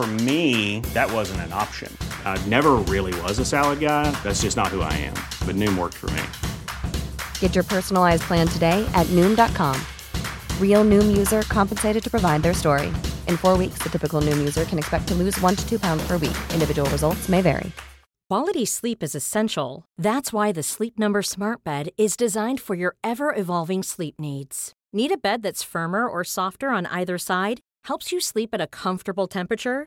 For me, that wasn't an option. I never really was a salad guy. That's just not who I am. But Noom worked for me. Get your personalized plan today at Noom.com. Real Noom user compensated to provide their story. In four weeks, the typical Noom user can expect to lose one to two pounds per week. Individual results may vary. Quality sleep is essential. That's why the Sleep Number Smart Bed is designed for your ever evolving sleep needs. Need a bed that's firmer or softer on either side? Helps you sleep at a comfortable temperature?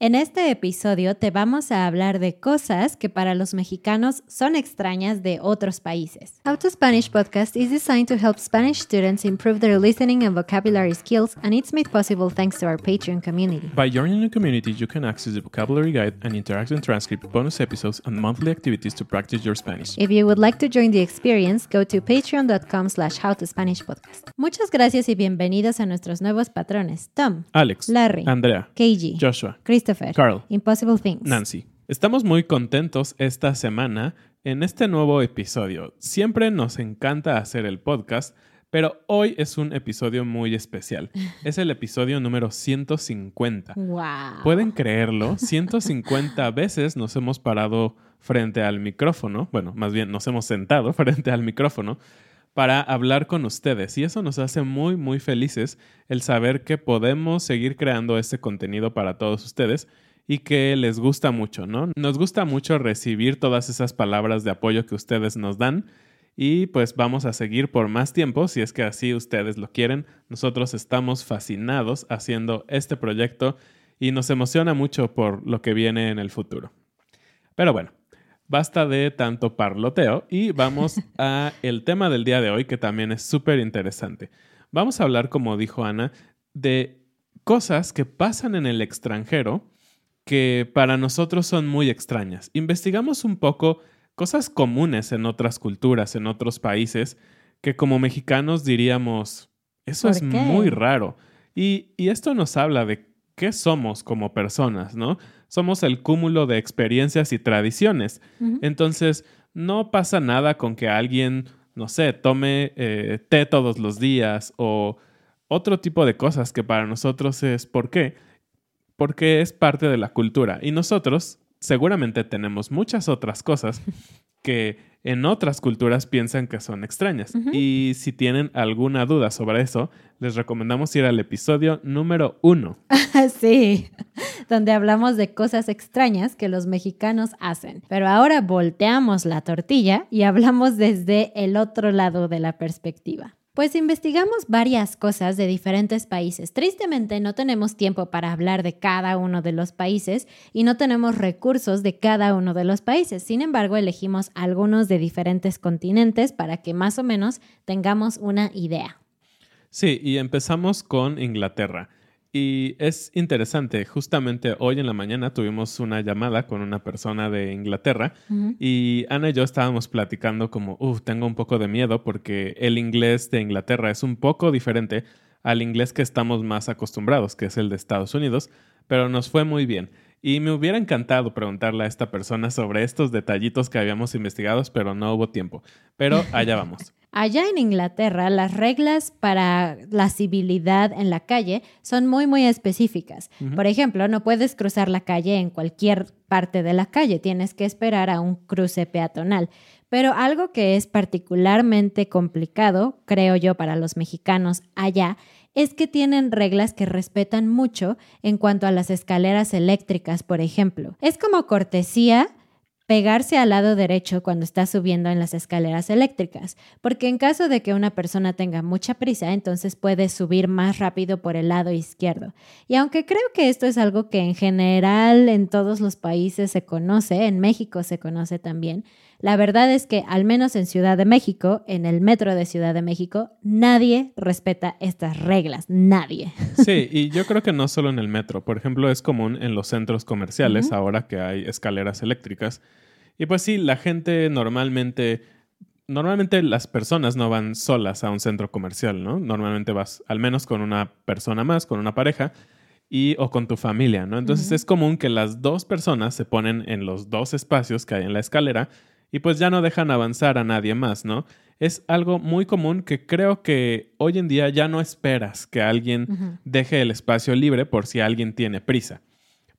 En este episodio te vamos a hablar de cosas que para los mexicanos son extrañas de otros países. How to Spanish podcast is designed to help Spanish students improve their listening and vocabulary skills, and it's made possible thanks to our Patreon community. By joining the community, you can access the vocabulary guide and interactive transcript, bonus episodes, and monthly activities to practice your Spanish. If you would like to join the experience, go to patreon.com slash howtospanishpodcast. Muchas gracias y bienvenidos a nuestros nuevos patrones. Tom, Alex, Larry, Andrea, KG, Joshua, Christopher, Carl, Impossible Things. Nancy. Estamos muy contentos esta semana en este nuevo episodio. Siempre nos encanta hacer el podcast, pero hoy es un episodio muy especial. Es el episodio número 150. Wow. ¿Pueden creerlo? 150 veces nos hemos parado frente al micrófono, bueno, más bien nos hemos sentado frente al micrófono para hablar con ustedes. Y eso nos hace muy, muy felices el saber que podemos seguir creando este contenido para todos ustedes y que les gusta mucho, ¿no? Nos gusta mucho recibir todas esas palabras de apoyo que ustedes nos dan y pues vamos a seguir por más tiempo si es que así ustedes lo quieren. Nosotros estamos fascinados haciendo este proyecto y nos emociona mucho por lo que viene en el futuro. Pero bueno, basta de tanto parloteo y vamos a el tema del día de hoy que también es súper interesante. Vamos a hablar, como dijo Ana, de cosas que pasan en el extranjero que para nosotros son muy extrañas. Investigamos un poco cosas comunes en otras culturas, en otros países, que como mexicanos diríamos, eso ¿Por es qué? muy raro. Y, y esto nos habla de qué somos como personas, ¿no? Somos el cúmulo de experiencias y tradiciones. Entonces, no pasa nada con que alguien, no sé, tome eh, té todos los días o otro tipo de cosas que para nosotros es ¿por qué? Porque es parte de la cultura. Y nosotros seguramente tenemos muchas otras cosas que en otras culturas piensan que son extrañas. Y si tienen alguna duda sobre eso, les recomendamos ir al episodio número uno. Sí, donde hablamos de cosas extrañas que los mexicanos hacen. Pero ahora volteamos la tortilla y hablamos desde el otro lado de la perspectiva. Pues investigamos varias cosas de diferentes países. Tristemente no tenemos tiempo para hablar de cada uno de los países y no tenemos recursos de cada uno de los países. Sin embargo, elegimos algunos de diferentes continentes para que más o menos tengamos una idea. Sí, y empezamos con Inglaterra. Y es interesante, justamente hoy en la mañana tuvimos una llamada con una persona de Inglaterra y Ana y yo estábamos platicando como, uff, tengo un poco de miedo porque el inglés de Inglaterra es un poco diferente al inglés que estamos más acostumbrados, que es el de Estados Unidos, pero nos fue muy bien. Y me hubiera encantado preguntarle a esta persona sobre estos detallitos que habíamos investigado, pero no hubo tiempo. Pero allá vamos. Allá en Inglaterra, las reglas para la civilidad en la calle son muy, muy específicas. Por ejemplo, no puedes cruzar la calle en cualquier parte de la calle, tienes que esperar a un cruce peatonal. Pero algo que es particularmente complicado, creo yo, para los mexicanos allá, es que tienen reglas que respetan mucho en cuanto a las escaleras eléctricas, por ejemplo. Es como cortesía pegarse al lado derecho cuando está subiendo en las escaleras eléctricas, porque en caso de que una persona tenga mucha prisa, entonces puede subir más rápido por el lado izquierdo. Y aunque creo que esto es algo que en general en todos los países se conoce, en México se conoce también, la verdad es que al menos en Ciudad de México, en el metro de Ciudad de México, nadie respeta estas reglas, nadie. Sí, y yo creo que no solo en el metro, por ejemplo, es común en los centros comerciales ahora que hay escaleras eléctricas. Y pues sí, la gente normalmente, normalmente las personas no van solas a un centro comercial, ¿no? Normalmente vas al menos con una persona más, con una pareja y o con tu familia, ¿no? Entonces es común que las dos personas se ponen en los dos espacios que hay en la escalera y pues ya no dejan avanzar a nadie más, ¿no? Es algo muy común que creo que hoy en día ya no esperas que alguien deje el espacio libre por si alguien tiene prisa.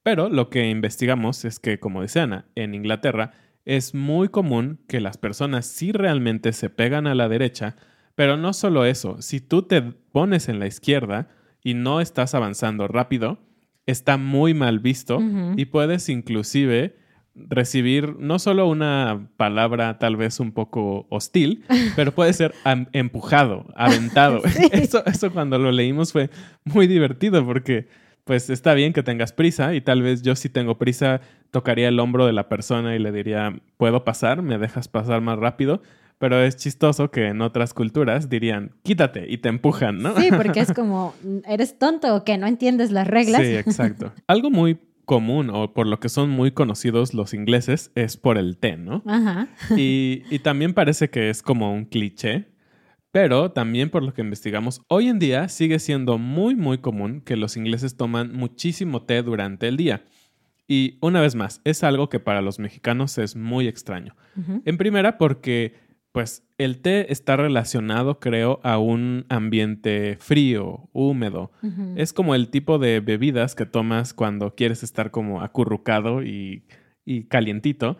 Pero lo que investigamos es que, como dice Ana, en Inglaterra es muy común que las personas sí realmente se pegan a la derecha, pero no solo eso, si tú te pones en la izquierda y no estás avanzando rápido, está muy mal visto y puedes inclusive recibir no solo una palabra tal vez un poco hostil, pero puede ser empujado, aventado. Eso, eso cuando lo leímos fue muy divertido porque pues está bien que tengas prisa y tal vez yo si tengo prisa tocaría el hombro de la persona y le diría, ¿puedo pasar? ¿Me dejas pasar más rápido? Pero es chistoso que en otras culturas dirían, quítate y te empujan, ¿no? Sí, porque es como, eres tonto o que no entiendes las reglas. Sí, exacto. Algo muy común o por lo que son muy conocidos los ingleses es por el té, ¿no? Ajá. Y, y también parece que es como un cliché, pero también por lo que investigamos, hoy en día sigue siendo muy, muy común que los ingleses toman muchísimo té durante el día. Y una vez más, es algo que para los mexicanos es muy extraño. En primera, porque pues el té está relacionado, creo, a un ambiente frío, húmedo. Es como el tipo de bebidas que tomas cuando quieres estar como acurrucado y, y calientito.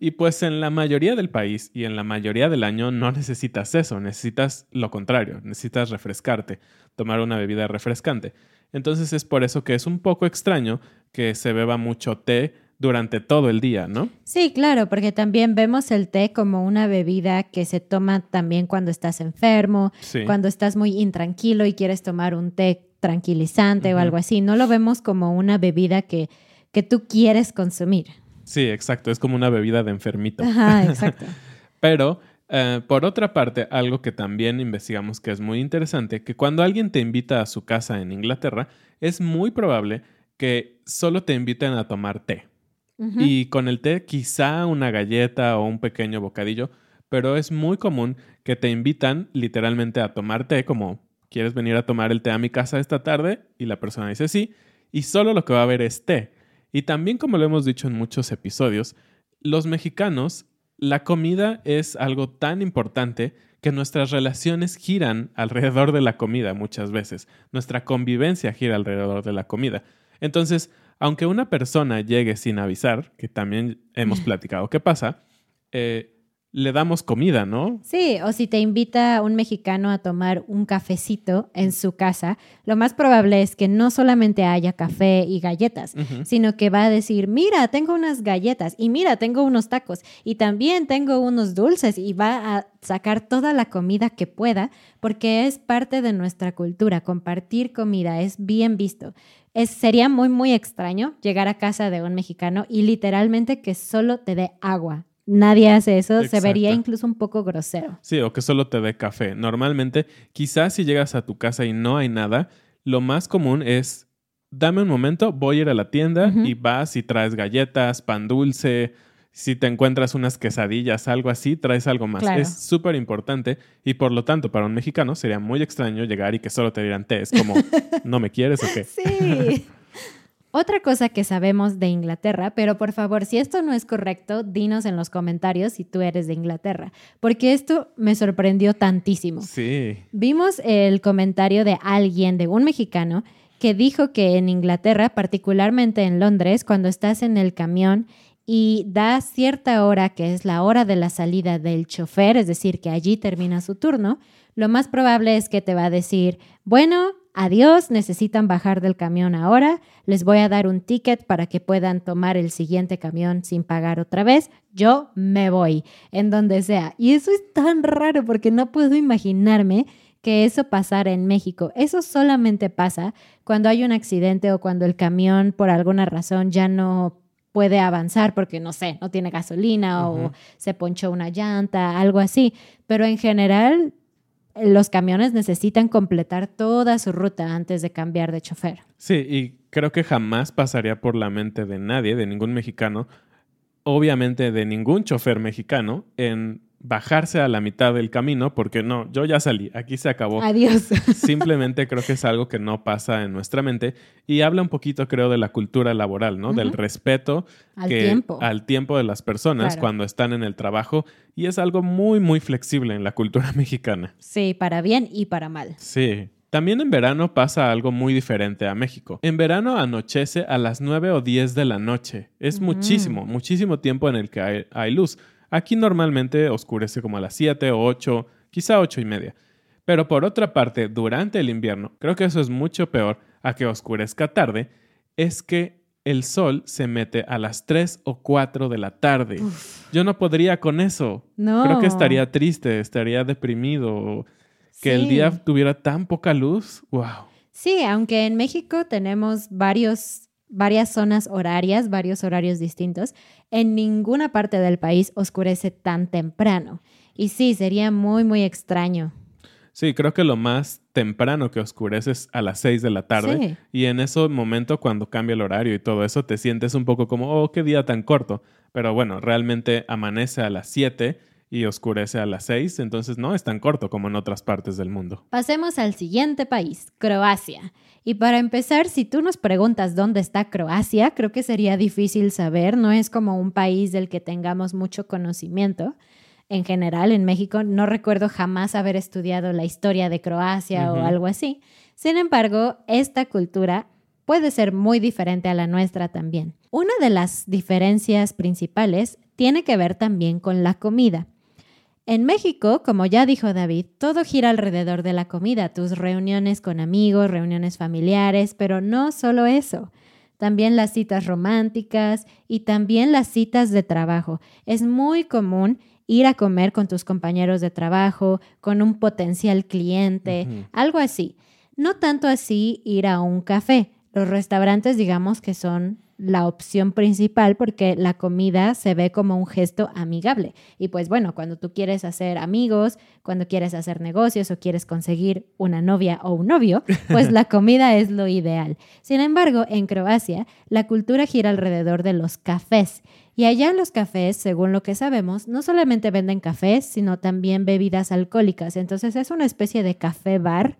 Y pues en la mayoría del país y en la mayoría del año no necesitas eso, necesitas lo contrario, necesitas refrescarte, tomar una bebida refrescante. Entonces es por eso que es un poco extraño que se beba mucho té durante todo el día, ¿no? Sí, claro, porque también vemos el té como una bebida que se toma también cuando estás enfermo, cuando estás muy intranquilo y quieres tomar un té tranquilizante o algo así. No lo vemos como una bebida que, que tú quieres consumir. Sí, exacto, es como una bebida de enfermito. Ajá, exacto. Pero eh, por otra parte, algo que también investigamos que es muy interesante, que cuando alguien te invita a su casa en Inglaterra, es muy probable que solo te inviten a tomar té. Y con el té quizá una galleta o un pequeño bocadillo, pero es muy común que te invitan literalmente a tomar té, como ¿quieres venir a tomar el té a mi casa esta tarde? Y la persona dice sí, y solo lo que va a haber es té. Y también como lo hemos dicho en muchos episodios, los mexicanos, la comida es algo tan importante que nuestras relaciones giran alrededor de la comida muchas veces. Nuestra convivencia gira alrededor de la comida. Entonces, aunque una persona llegue sin avisar, que también hemos platicado qué pasa, eh, le damos comida, ¿no? Sí, o si te invita un mexicano a tomar un cafecito en su casa, lo más probable es que no solamente haya café y galletas, sino que va a decir, mira, tengo unas galletas y mira, tengo unos tacos y también tengo unos dulces y va a sacar toda la comida que pueda porque es parte de nuestra cultura, compartir comida es bien visto sería muy, muy extraño llegar a casa de un mexicano y literalmente que solo te dé agua. Nadie hace eso, se vería incluso un poco grosero. Sí, o que solo te dé café. Normalmente, quizás si llegas a tu casa y no hay nada, lo más común es, dame un momento, voy a ir a la tienda y vas y traes galletas, pan dulce, si te encuentras unas quesadillas, algo así, traes algo más. Es súper importante y por lo tanto para un mexicano sería muy extraño llegar y que solo te dieran té. Es como, ¿no me quieres o qué? Sí. Otra cosa que sabemos de Inglaterra, pero por favor, si esto no es correcto, dinos en los comentarios si tú eres de Inglaterra, porque esto me sorprendió tantísimo. Sí. Vimos el comentario de alguien, de un mexicano, que dijo que en Inglaterra, particularmente en Londres, cuando estás en el camión y da cierta hora, que es la hora de la salida del chofer, es decir, que allí termina su turno, lo más probable es que te va a decir, bueno, adiós, necesitan bajar del camión ahora, les voy a dar un ticket para que puedan tomar el siguiente camión sin pagar otra vez, yo me voy, en donde sea. Y eso es tan raro porque no puedo imaginarme que eso pasara en México. Eso solamente pasa cuando hay un accidente o cuando el camión por alguna razón ya no puede avanzar porque no sé, no tiene gasolina o se ponchó una llanta, algo así. Pero en general los camiones necesitan completar toda su ruta antes de cambiar de chofer. Sí, y creo que jamás pasaría por la mente de nadie, de ningún mexicano, obviamente de ningún chofer mexicano, en bajarse a la mitad del camino porque no, yo ya salí, aquí se acabó. Adiós. Simplemente creo que es algo que no pasa en nuestra mente y habla un poquito, creo, de la cultura laboral, ¿no? Del respeto Al que, tiempo. al tiempo de las personas Claro. cuando están en el trabajo y es algo muy, muy flexible en la cultura mexicana. Sí, para bien y para mal. Sí. También en verano pasa algo muy diferente a México. En verano anochece a las 9 o 10 de la noche. Es muchísimo, muchísimo tiempo en el que hay, hay luz. Aquí normalmente oscurece como a las 7 o 8, quizá 8 y media. Pero por otra parte, durante el invierno, creo que eso es mucho peor a que oscurezca tarde, es que el sol se mete a las 3 o 4 de la tarde. Yo no podría con eso. No. Creo que estaría triste, estaría deprimido. Que el día tuviera tan poca luz. Wow. Sí, aunque en México tenemos varios, varias zonas horarias, varios horarios distintos, en ninguna parte del país oscurece tan temprano. Y sí, sería muy, muy extraño. Sí, creo que lo más temprano que oscurece es a las 6 de la tarde. Sí. Y en ese momento, cuando cambia el horario y todo eso, te sientes un poco como, oh, qué día tan corto. Pero bueno, realmente amanece a las 7 y oscurece a las 6, entonces no es tan corto como en otras partes del mundo. Pasemos al siguiente país, Croacia. Y para empezar, si tú nos preguntas dónde está Croacia, creo que sería difícil saber. No es como un país del que tengamos mucho conocimiento. En general, en México no recuerdo jamás haber estudiado la historia de Croacia o algo así. Sin embargo, esta cultura puede ser muy diferente a la nuestra también. Una de las diferencias principales tiene que ver también con la comida. En México, como ya dijo David, todo gira alrededor de la comida, tus reuniones con amigos, reuniones familiares, pero no solo eso. También las citas románticas y también las citas de trabajo. Es muy común ir a comer con tus compañeros de trabajo, con un potencial cliente, algo así. No tanto así ir a un café. Los restaurantes digamos que son la opción principal porque la comida se ve como un gesto amigable. Y pues bueno, cuando tú quieres hacer amigos, cuando quieres hacer negocios o quieres conseguir una novia o un novio, pues la comida es lo ideal. Sin embargo, en Croacia, la cultura gira alrededor de los cafés. Y allá en los cafés, según lo que sabemos, no solamente venden cafés, sino también bebidas alcohólicas. Entonces es una especie de café bar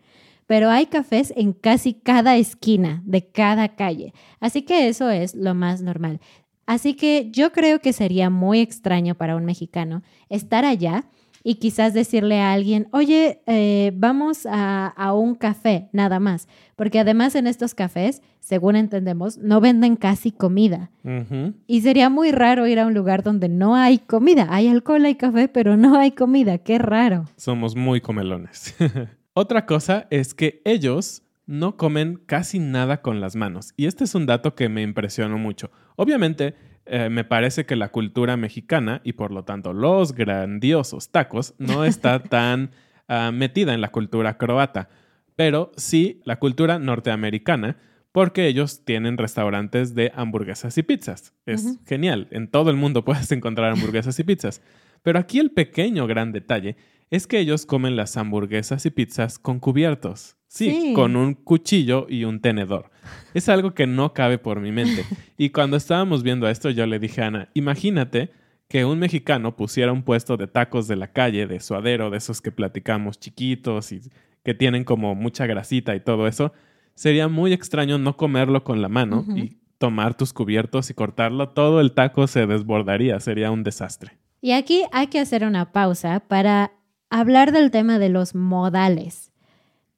pero hay cafés en casi cada esquina de cada calle. Así que eso es lo más normal. Así que yo creo que sería muy extraño para un mexicano estar allá y quizás decirle a alguien, oye, eh, vamos a, a un café, nada más. Porque además en estos cafés, según entendemos, no venden casi comida. Y sería muy raro ir a un lugar donde no hay comida. Hay alcohol, hay café, pero no hay comida. Qué raro. Somos muy comelones. Otra cosa es que ellos no comen casi nada con las manos. Y este es un dato que me impresionó mucho. Obviamente, eh, me parece que la cultura mexicana y por lo tanto los grandiosos tacos no está tan ah, metida en la cultura croata, pero sí la cultura norteamericana porque ellos tienen restaurantes de hamburguesas y pizzas. Es genial. En todo el mundo puedes encontrar hamburguesas y pizzas. Pero aquí el pequeño gran detalle es que ellos comen las hamburguesas y pizzas con cubiertos. Sí, Sí. con un cuchillo y un tenedor. Es algo que no cabe por mi mente. Y cuando estábamos viendo esto, yo le dije a Ana, imagínate que un mexicano pusiera un puesto de tacos de la calle, de suadero, de esos que platicamos chiquitos y que tienen como mucha grasita y todo eso. Sería muy extraño no comerlo con la mano y tomar tus cubiertos y cortarlo, todo el taco se desbordaría, sería un desastre. Y aquí hay que hacer una pausa para hablar del tema de los modales.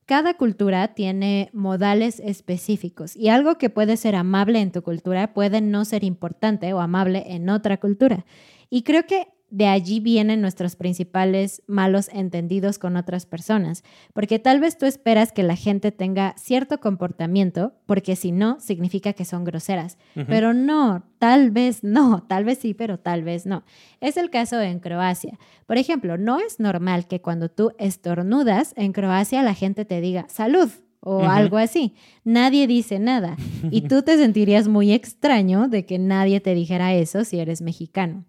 Cada cultura tiene modales específicos y algo que puede ser amable en tu cultura puede no ser importante o amable en otra cultura. Y creo que de allí vienen nuestros principales malos entendidos con otras personas, porque tal vez tú esperas que la gente tenga cierto comportamiento, porque si no, significa que son groseras, pero no, tal vez no, tal vez sí, pero tal vez no. Es el caso en Croacia. Por ejemplo, no es normal que cuando tú estornudas en Croacia la gente te diga salud o algo así. Nadie dice nada. Y tú te sentirías muy extraño de que nadie te dijera eso si eres mexicano.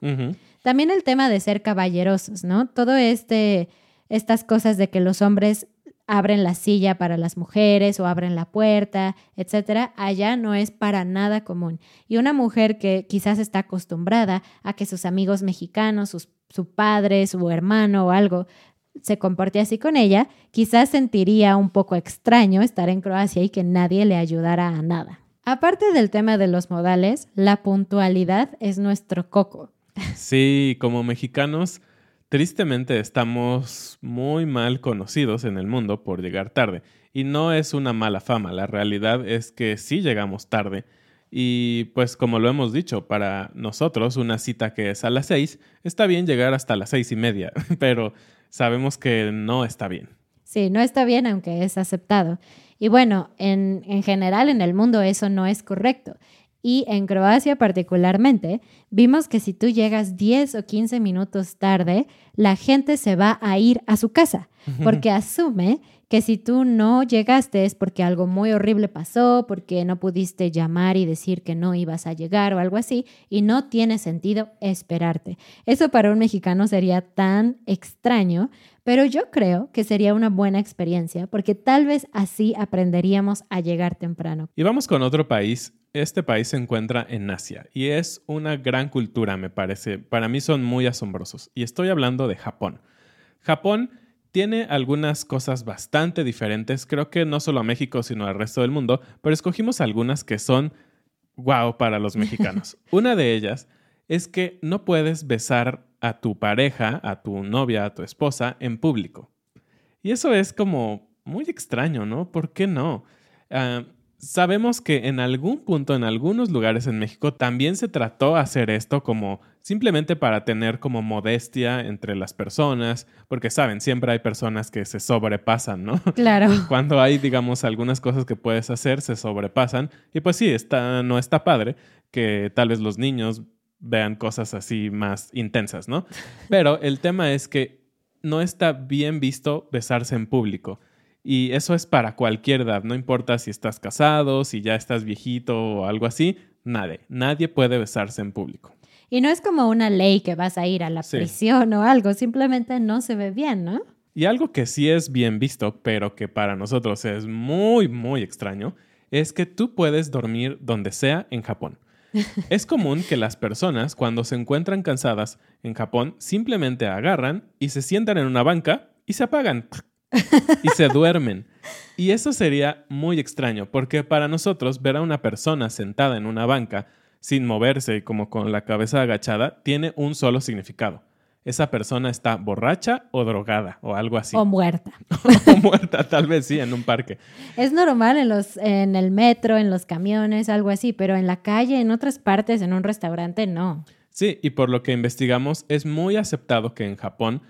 También el tema de ser caballerosos, ¿no? Todo este, estas cosas de que los hombres abren la silla para las mujeres o abren la puerta, etcétera, allá no es para nada común. Y una mujer que quizás está acostumbrada a que sus amigos mexicanos, sus, su padre, su hermano o algo se comporte así con ella, quizás sentiría un poco extraño estar en Croacia y que nadie le ayudara a nada. Aparte del tema de los modales, la puntualidad es nuestro coco. Sí, como mexicanos, tristemente estamos muy mal conocidos en el mundo por llegar tarde. Y no es una mala fama, la realidad es que sí llegamos tarde. Y pues como lo hemos dicho, para nosotros una cita que es a las seis, está bien llegar hasta las seis y media, pero sabemos que no está bien. Sí, no está bien aunque es aceptado. Y bueno, en, en general en el mundo eso no es correcto. Y en Croacia particularmente, vimos que si tú llegas 10 o 15 minutos tarde, la gente se va a ir a su casa, porque asume que si tú no llegaste es porque algo muy horrible pasó, porque no pudiste llamar y decir que no ibas a llegar o algo así, y no tiene sentido esperarte. Eso para un mexicano sería tan extraño, pero yo creo que sería una buena experiencia, porque tal vez así aprenderíamos a llegar temprano. Y vamos con otro país este país se encuentra en Asia y es una gran cultura, me parece. Para mí son muy asombrosos. Y estoy hablando de Japón. Japón tiene algunas cosas bastante diferentes, creo que no solo a México, sino al resto del mundo, pero escogimos algunas que son wow para los mexicanos. Una de ellas es que no puedes besar a tu pareja, a tu novia, a tu esposa en público. Y eso es como muy extraño, ¿no? ¿Por qué no? Ah, Sabemos que en algún punto, en algunos lugares en México, también se trató hacer esto como simplemente para tener como modestia entre las personas, porque saben, siempre hay personas que se sobrepasan, ¿no? Claro. Cuando hay, digamos, algunas cosas que puedes hacer, se sobrepasan. Y pues sí, está, no está padre que tal vez los niños vean cosas así más intensas, ¿no? Pero el tema es que no está bien visto besarse en público. Y eso es para cualquier edad, no importa si estás casado, si ya estás viejito o algo así, nadie, nadie puede besarse en público. Y no es como una ley que vas a ir a la prisión o algo, simplemente no se ve bien, ¿no? Y algo que sí es bien visto, pero que para nosotros es muy, muy extraño, es que tú puedes dormir donde sea en Japón. es común que las personas cuando se encuentran cansadas en Japón simplemente agarran y se sientan en una banca y se apagan y se duermen. Y eso sería muy extraño, porque para nosotros ver a una persona sentada en una banca sin moverse y como con la cabeza agachada tiene un solo significado. Esa persona está borracha o drogada o algo así. O muerta. o muerta, tal vez sí, en un parque. Es normal en, los, en el metro, en los camiones, algo así, pero en la calle, en otras partes, en un restaurante, no. Sí, y por lo que investigamos, es muy aceptado que en Japón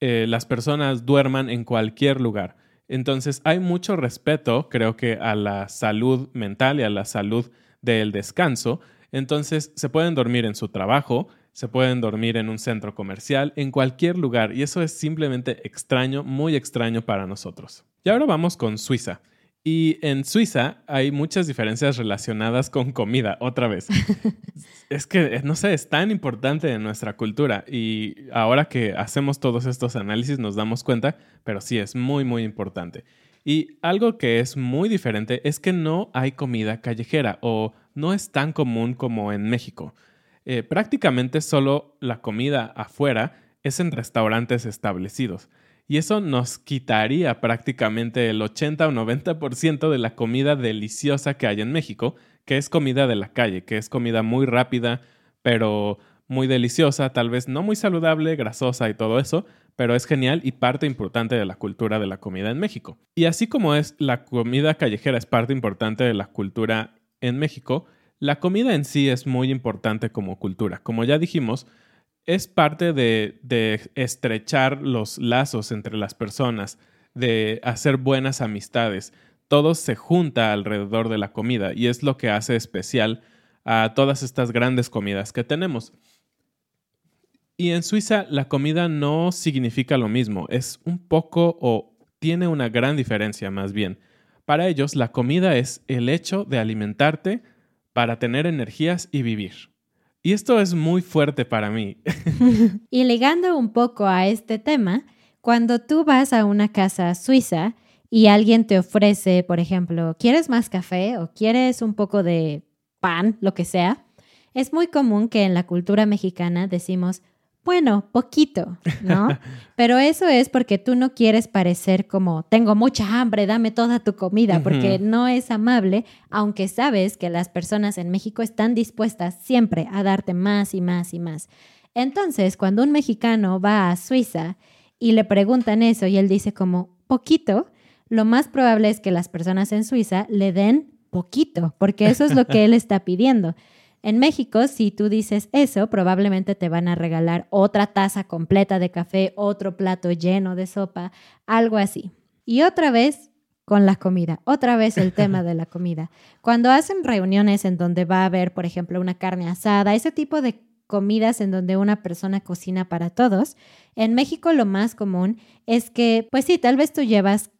eh, las personas duerman en cualquier lugar. Entonces hay mucho respeto, creo que, a la salud mental y a la salud del descanso. Entonces se pueden dormir en su trabajo, se pueden dormir en un centro comercial, en cualquier lugar. Y eso es simplemente extraño, muy extraño para nosotros. Y ahora vamos con Suiza. Y en Suiza hay muchas diferencias relacionadas con comida, otra vez. es que, no sé, es tan importante en nuestra cultura y ahora que hacemos todos estos análisis nos damos cuenta, pero sí es muy, muy importante. Y algo que es muy diferente es que no hay comida callejera o no es tan común como en México. Eh, prácticamente solo la comida afuera es en restaurantes establecidos. Y eso nos quitaría prácticamente el 80 o 90% de la comida deliciosa que hay en México, que es comida de la calle, que es comida muy rápida, pero muy deliciosa, tal vez no muy saludable, grasosa y todo eso, pero es genial y parte importante de la cultura de la comida en México. Y así como es la comida callejera es parte importante de la cultura en México, la comida en sí es muy importante como cultura. Como ya dijimos, es parte de, estrechar los lazos entre las personas, de hacer buenas amistades. Todo se junta alrededor de la comida y es lo que hace especial a todas estas grandes comidas que tenemos. Y en Suiza la comida no significa lo mismo, es un poco o tiene una gran diferencia más bien. Para ellos la comida es el hecho de alimentarte para tener energías y vivir. Y esto es muy fuerte para mí. y ligando un poco a este tema, cuando tú vas a una casa suiza y alguien te ofrece, por ejemplo, ¿quieres más café o quieres un poco de pan, lo que sea? Es muy común que en la cultura mexicana decimos, bueno, poquito, ¿no? Pero eso es porque tú no quieres parecer como, tengo mucha hambre, dame toda tu comida, porque no es amable, aunque sabes que las personas en México están dispuestas siempre a darte más y más y más. Entonces, cuando un mexicano va a Suiza y le preguntan eso y él dice como, poquito, lo más probable es que las personas en Suiza le den poquito, porque eso es lo que él está pidiendo. En México, si tú dices eso, probablemente te van a regalar otra taza completa de café, otro plato lleno de sopa, algo así. Y otra vez con la comida, otra vez el tema de la comida. Cuando hacen reuniones en donde va a haber, por ejemplo, una carne asada, ese tipo de comidas en donde una persona cocina para todos, en México lo más común es que, pues sí, tal vez tú llevas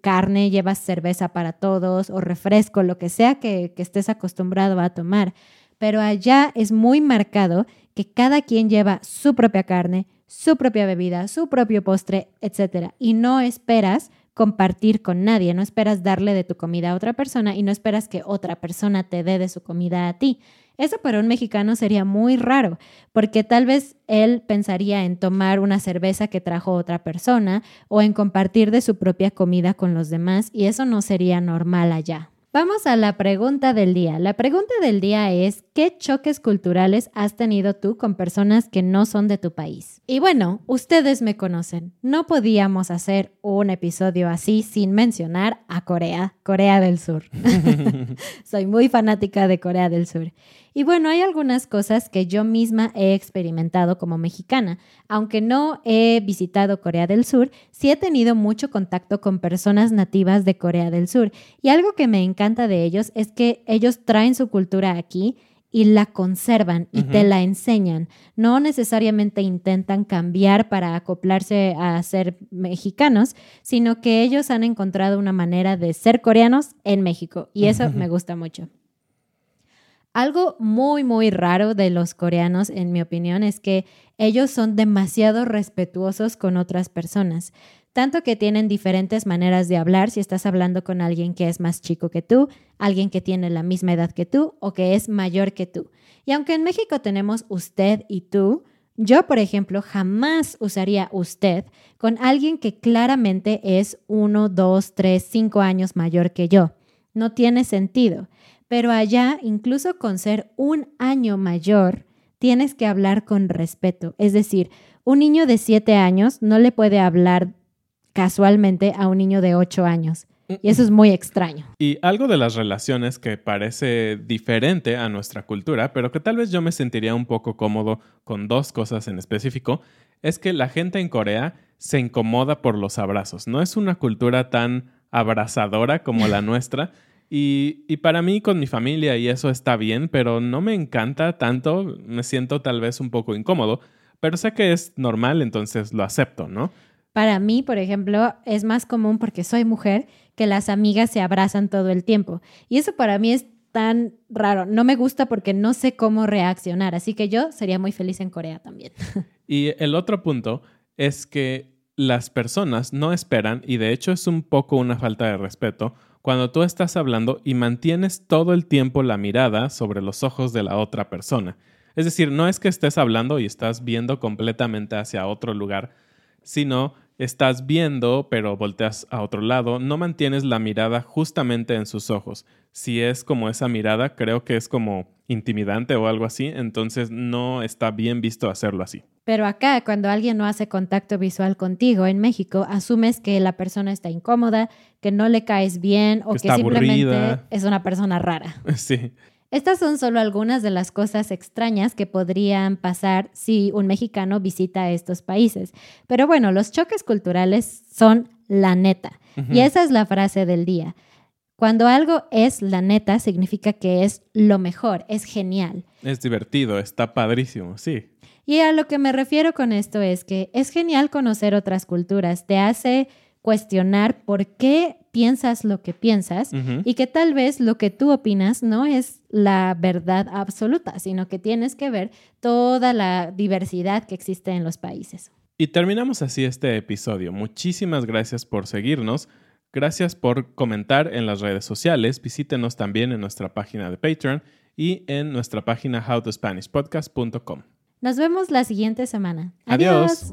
carne, llevas cerveza para todos o refresco, lo que sea que, que estés acostumbrado a tomar pero allá es muy marcado que cada quien lleva su propia carne, su propia bebida, su propio postre, etc. Y no esperas compartir con nadie, no esperas darle de tu comida a otra persona y no esperas que otra persona te dé de su comida a ti. Eso para un mexicano sería muy raro, porque tal vez él pensaría en tomar una cerveza que trajo otra persona o en compartir de su propia comida con los demás y eso no sería normal allá. Vamos a la pregunta del día. La pregunta del día es, ¿qué choques culturales has tenido tú con personas que no son de tu país? Y bueno, ustedes me conocen. No podíamos hacer un episodio así sin mencionar a Corea, Corea del Sur. Soy muy fanática de Corea del Sur. Y bueno, hay algunas cosas que yo misma he experimentado como mexicana. Aunque no he visitado Corea del Sur, sí he tenido mucho contacto con personas nativas de Corea del Sur. Y algo que me encanta de ellos es que ellos traen su cultura aquí y la conservan y te la enseñan. No necesariamente intentan cambiar para acoplarse a ser mexicanos, sino que ellos han encontrado una manera de ser coreanos en México y eso me gusta mucho. Algo muy, muy raro de los coreanos, en mi opinión, es que ellos son demasiado respetuosos con otras personas, tanto que tienen diferentes maneras de hablar si estás hablando con alguien que es más chico que tú, alguien que tiene la misma edad que tú o que es mayor que tú. Y aunque en México tenemos usted y tú, yo, por ejemplo, jamás usaría usted con alguien que claramente es uno, dos, tres, cinco años mayor que yo. No tiene sentido. Pero allá, incluso con ser un año mayor, tienes que hablar con respeto. Es decir, un niño de siete años no le puede hablar casualmente a un niño de ocho años. Y eso es muy extraño. Y algo de las relaciones que parece diferente a nuestra cultura, pero que tal vez yo me sentiría un poco cómodo con dos cosas en específico, es que la gente en Corea se incomoda por los abrazos. No es una cultura tan abrazadora como la nuestra. Y, para mí, con mi familia, y eso está bien, pero no me encanta tanto, me siento tal vez un poco incómodo, pero sé que es normal, entonces lo acepto, ¿no? Para mí, por ejemplo, es más común porque soy mujer que las amigas se abrazan todo el tiempo. Y eso para mí es tan raro. No me gusta porque no sé cómo reaccionar. Así que yo sería muy feliz en Corea también. Y el otro punto es que las personas no esperan, y de hecho es un poco una falta de respeto, cuando tú estás hablando y mantienes todo el tiempo la mirada sobre los ojos de la otra persona. Es decir, no es que estés hablando y estás viendo completamente hacia otro lugar, sino estás viendo, pero volteas a otro lado, no mantienes la mirada justamente en sus ojos. Si es como esa mirada, creo que es como intimidante o algo así, entonces no está bien visto hacerlo así. Pero acá, cuando alguien no hace contacto visual contigo en México, asumes que la persona está incómoda, que no le caes bien o que, simplemente aburrida. es una persona rara. Sí, Estas son solo algunas de las cosas extrañas que podrían pasar si un mexicano visita estos países. Pero bueno, los choques culturales son la neta. Y esa es la frase del día. Cuando algo es la neta, significa que es lo mejor, es genial. es divertido, está padrísimo, sí. Y a lo que me refiero con esto es que es genial conocer otras culturas, te hace cuestionar por qué piensas lo que piensas y que tal vez lo que tú opinas no es la verdad absoluta, sino que tienes que ver toda la diversidad que existe en los países. Y terminamos así este episodio. Muchísimas gracias por seguirnos. Gracias por comentar en las redes sociales. Visítenos también en nuestra página de Patreon y en nuestra página howtospanishpodcast.com. Nos vemos la siguiente semana. Adiós.